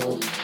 Oh.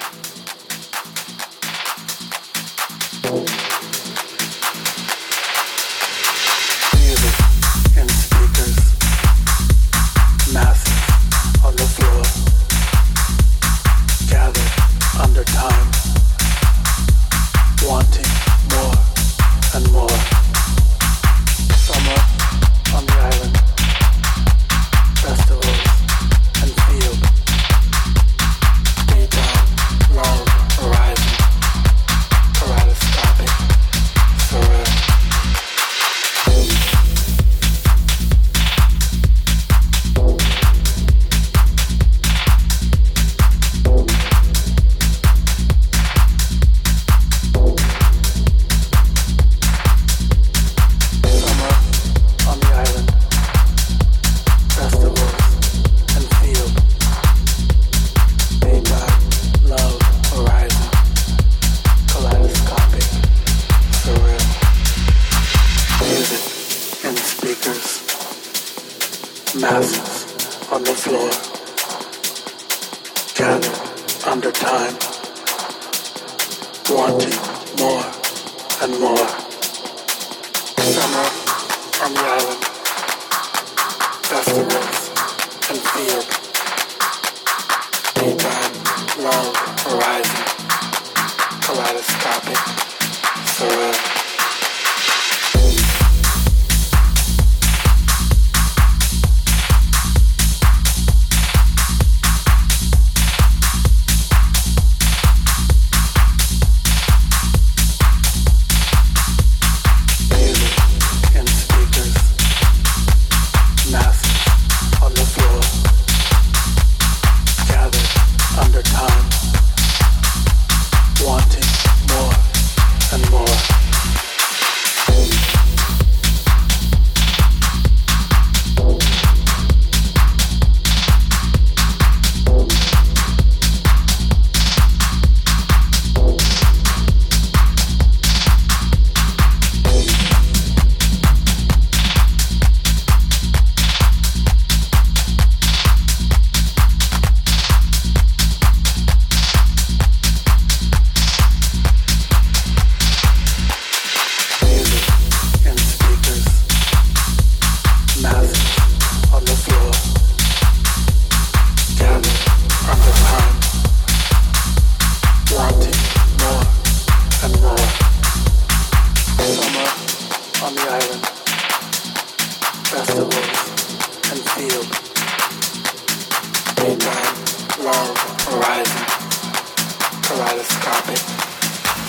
kaleidoscopic,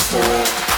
surreal.